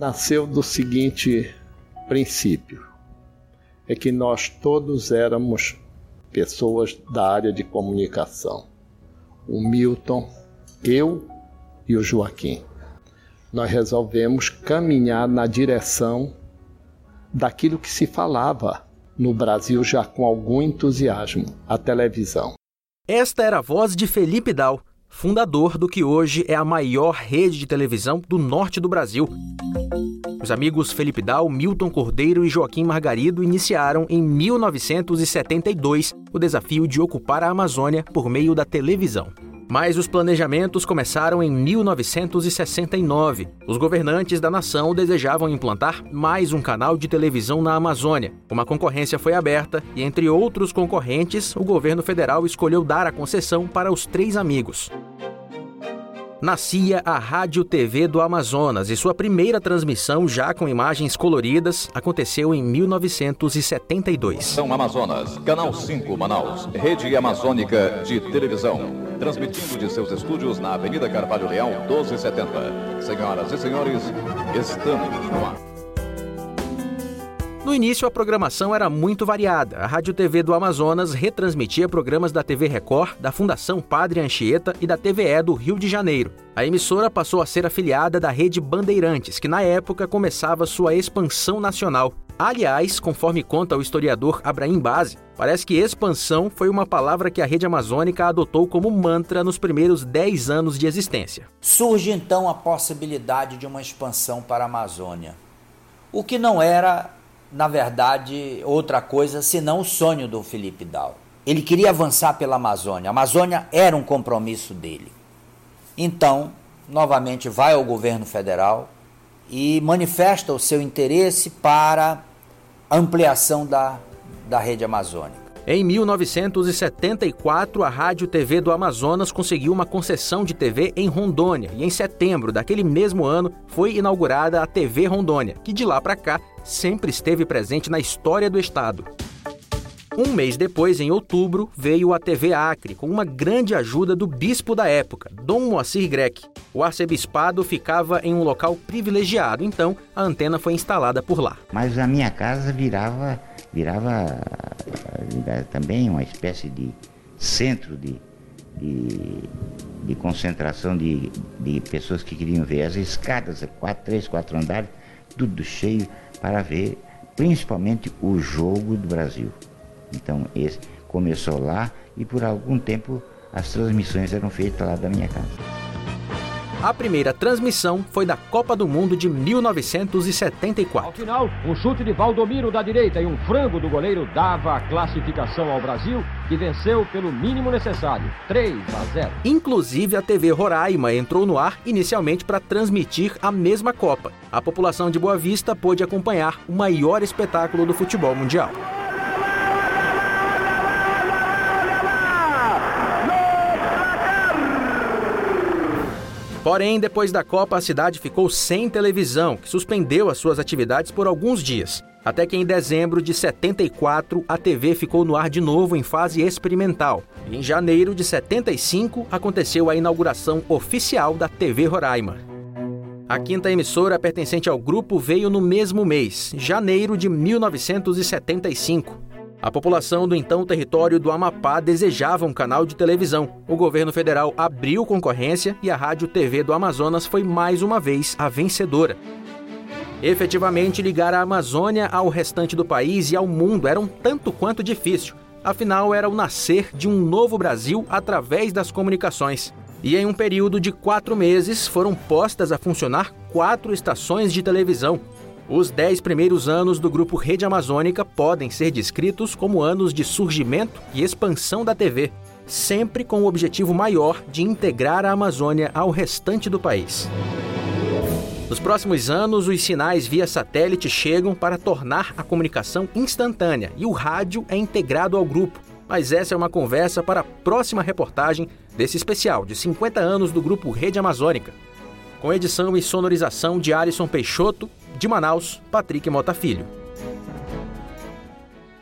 nasceu do seguinte princípio: é que nós todos éramos pessoas da área de comunicação. O Milton, eu e o Joaquim. Nós resolvemos caminhar na direção daquilo que se falava no Brasil já com algum entusiasmo, a televisão. Esta era a voz de Felipe Dal, fundador do que hoje é a maior rede de televisão do norte do Brasil. Os amigos Felipe Dal, Milton Cordeiro e Joaquim Margarido iniciaram em 1972 o desafio de ocupar a Amazônia por meio da televisão. Mas os planejamentos começaram em 1969. Os governantes da nação desejavam implantar mais um canal de televisão na Amazônia. Uma concorrência foi aberta e, entre outros concorrentes, o governo federal escolheu dar a concessão para os três amigos nascia a Rádio TV do Amazonas e sua primeira transmissão, já com imagens coloridas, aconteceu em 1972. São Amazonas, Canal 5 Manaus, Rede Amazônica de Televisão, transmitindo de seus estúdios na Avenida Carvalho Leão, 1270. Senhoras e senhores, estamos no ar. No início, a programação era muito variada. A Rádio TV do Amazonas retransmitia programas da TV Record, da Fundação Padre Anchieta e da TVE do Rio de Janeiro. A emissora passou a ser afiliada da Rede Bandeirantes, que na época começava sua expansão nacional. Aliás, conforme conta o historiador Abraim Base, parece que expansão foi uma palavra que a Rede Amazônica adotou como mantra nos primeiros 10 anos de existência. Surge então a possibilidade de uma expansão para a Amazônia. O que não era na verdade, outra coisa senão o sonho do Felipe Dal. Ele queria avançar pela Amazônia. A Amazônia era um compromisso dele. Então, novamente, vai ao governo federal e manifesta o seu interesse para ampliação da, da rede amazônica. Em 1974, a Rádio TV do Amazonas conseguiu uma concessão de TV em Rondônia e em setembro daquele mesmo ano foi inaugurada a TV Rondônia, que de lá para cá sempre esteve presente na história do estado. Um mês depois, em outubro, veio a TV Acre, com uma grande ajuda do bispo da época, Dom Moacir Grec. O arcebispado ficava em um local privilegiado, então a antena foi instalada por lá. Mas a minha casa virava, virava também uma espécie de centro de, de, de concentração de, de pessoas que queriam ver as escadas, quatro, três, quatro andares, tudo cheio para ver principalmente o jogo do Brasil. Então esse começou lá e por algum tempo as transmissões eram feitas lá da minha casa. A primeira transmissão foi da Copa do Mundo de 1974. Ao final, um chute de Valdomiro da direita e um frango do goleiro dava a classificação ao Brasil, que venceu pelo mínimo necessário, 3 a 0. Inclusive, a TV Roraima entrou no ar inicialmente para transmitir a mesma Copa. A população de Boa Vista pôde acompanhar o maior espetáculo do futebol mundial. Porém, depois da Copa, a cidade ficou sem televisão, que suspendeu as suas atividades por alguns dias. Até que em dezembro de 74, a TV ficou no ar de novo em fase experimental. E em janeiro de 75, aconteceu a inauguração oficial da TV Roraima. A quinta emissora pertencente ao grupo veio no mesmo mês, janeiro de 1975. A população do então território do Amapá desejava um canal de televisão. O governo federal abriu concorrência e a Rádio TV do Amazonas foi mais uma vez a vencedora. Efetivamente, ligar a Amazônia ao restante do país e ao mundo era um tanto quanto difícil. Afinal, era o nascer de um novo Brasil através das comunicações. E em um período de quatro meses foram postas a funcionar quatro estações de televisão, os dez primeiros anos do grupo Rede Amazônica podem ser descritos como anos de surgimento e expansão da TV, sempre com o objetivo maior de integrar a Amazônia ao restante do país. Nos próximos anos, os sinais via satélite chegam para tornar a comunicação instantânea e o rádio é integrado ao grupo. Mas essa é uma conversa para a próxima reportagem desse especial de 50 anos do grupo Rede Amazônica. Com edição e sonorização de Alisson Peixoto de Manaus, Patrick Mota Filho.